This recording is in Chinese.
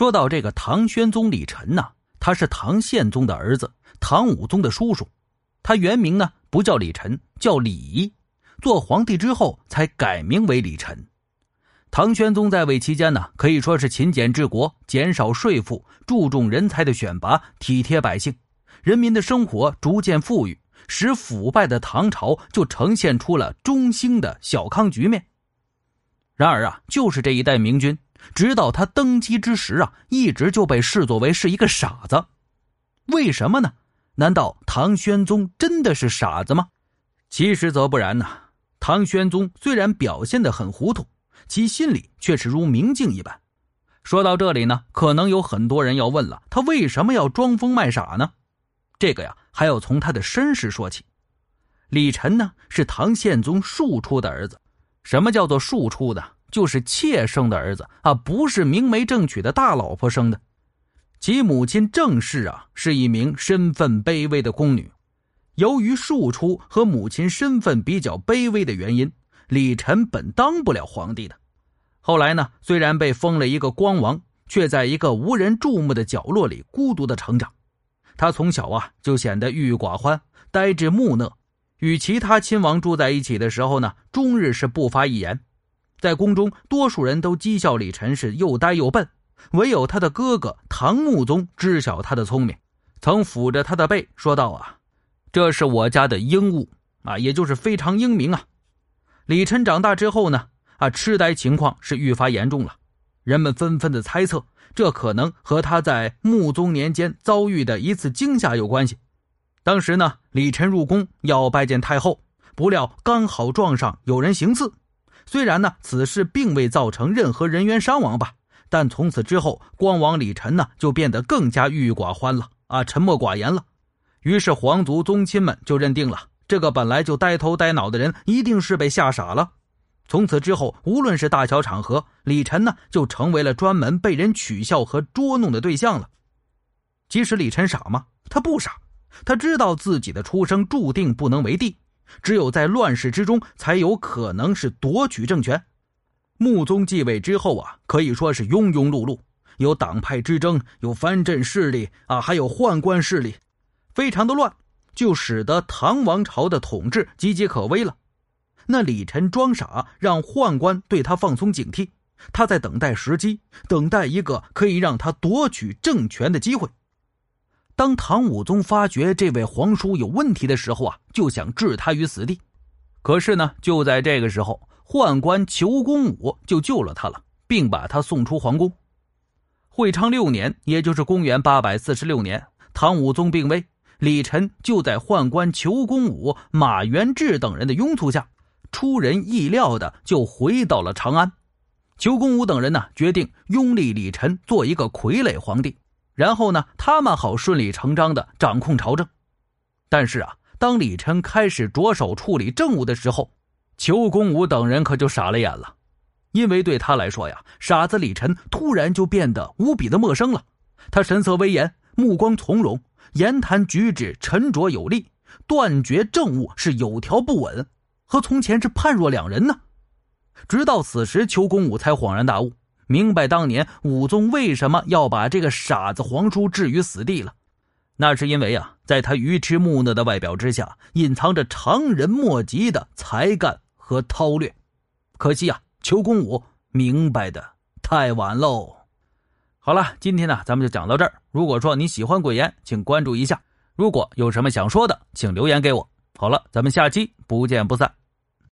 说到这个唐玄宗李忱呐，他是唐宪宗的儿子，唐武宗的叔叔。他原名呢不叫李忱，叫李仪。做皇帝之后才改名为李忱。唐玄宗在位期间呢，可以说是勤俭治国，减少税赋，注重人才的选拔，体贴百姓，人民的生活逐渐富裕，使腐败的唐朝就呈现出了中兴的小康局面。然而啊，就是这一代明君。直到他登基之时啊，一直就被视作为是一个傻子。为什么呢？难道唐玄宗真的是傻子吗？其实则不然呐。唐玄宗虽然表现得很糊涂，其心里却是如明镜一般。说到这里呢，可能有很多人要问了：他为什么要装疯卖傻呢？这个呀，还要从他的身世说起。李忱呢，是唐宪宗庶出的儿子。什么叫做庶出的？就是妾生的儿子啊，不是明媒正娶的大老婆生的。其母亲郑氏啊，是一名身份卑微的宫女。由于庶出和母亲身份比较卑微的原因，李忱本当不了皇帝的。后来呢，虽然被封了一个光王，却在一个无人注目的角落里孤独的成长。他从小啊，就显得郁郁寡欢、呆滞木讷。与其他亲王住在一起的时候呢，终日是不发一言。在宫中，多数人都讥笑李晨是又呆又笨，唯有他的哥哥唐穆宗知晓他的聪明，曾抚着他的背说道：“啊，这是我家的英物啊，也就是非常英明啊。”李晨长大之后呢，啊，痴呆情况是愈发严重了，人们纷纷的猜测，这可能和他在穆宗年间遭遇的一次惊吓有关系。当时呢，李晨入宫要拜见太后，不料刚好撞上有人行刺。虽然呢，此事并未造成任何人员伤亡吧，但从此之后，光王李晨呢就变得更加郁郁寡欢了啊，沉默寡言了。于是皇族宗亲们就认定了这个本来就呆头呆脑的人一定是被吓傻了。从此之后，无论是大小场合，李晨呢就成为了专门被人取笑和捉弄的对象了。即使李晨傻吗？他不傻，他知道自己的出生注定不能为帝。只有在乱世之中，才有可能是夺取政权。穆宗继位之后啊，可以说是庸庸碌碌，有党派之争，有藩镇势力啊，还有宦官势力，非常的乱，就使得唐王朝的统治岌岌可危了。那李晨装傻，让宦官对他放松警惕，他在等待时机，等待一个可以让他夺取政权的机会。当唐武宗发觉这位皇叔有问题的时候啊，就想置他于死地。可是呢，就在这个时候，宦官裘公武就救了他了，并把他送出皇宫。会昌六年，也就是公元八百四十六年，唐武宗病危，李忱就在宦官裘公武、马元志等人的拥簇下，出人意料的就回到了长安。裘公武等人呢，决定拥立李忱做一个傀儡皇帝。然后呢，他们好顺理成章的掌控朝政。但是啊，当李琛开始着手处理政务的时候，裘公武等人可就傻了眼了，因为对他来说呀，傻子李晨突然就变得无比的陌生了。他神色威严，目光从容，言谈举止沉着有力，断绝政务是有条不紊，和从前是判若两人呢。直到此时，裘公武才恍然大悟。明白当年武宗为什么要把这个傻子皇叔置于死地了，那是因为啊，在他愚痴木讷的外表之下，隐藏着常人莫及的才干和韬略。可惜啊，裘公武明白的太晚喽。好了，今天呢，咱们就讲到这儿。如果说你喜欢鬼言，请关注一下。如果有什么想说的，请留言给我。好了，咱们下期不见不散。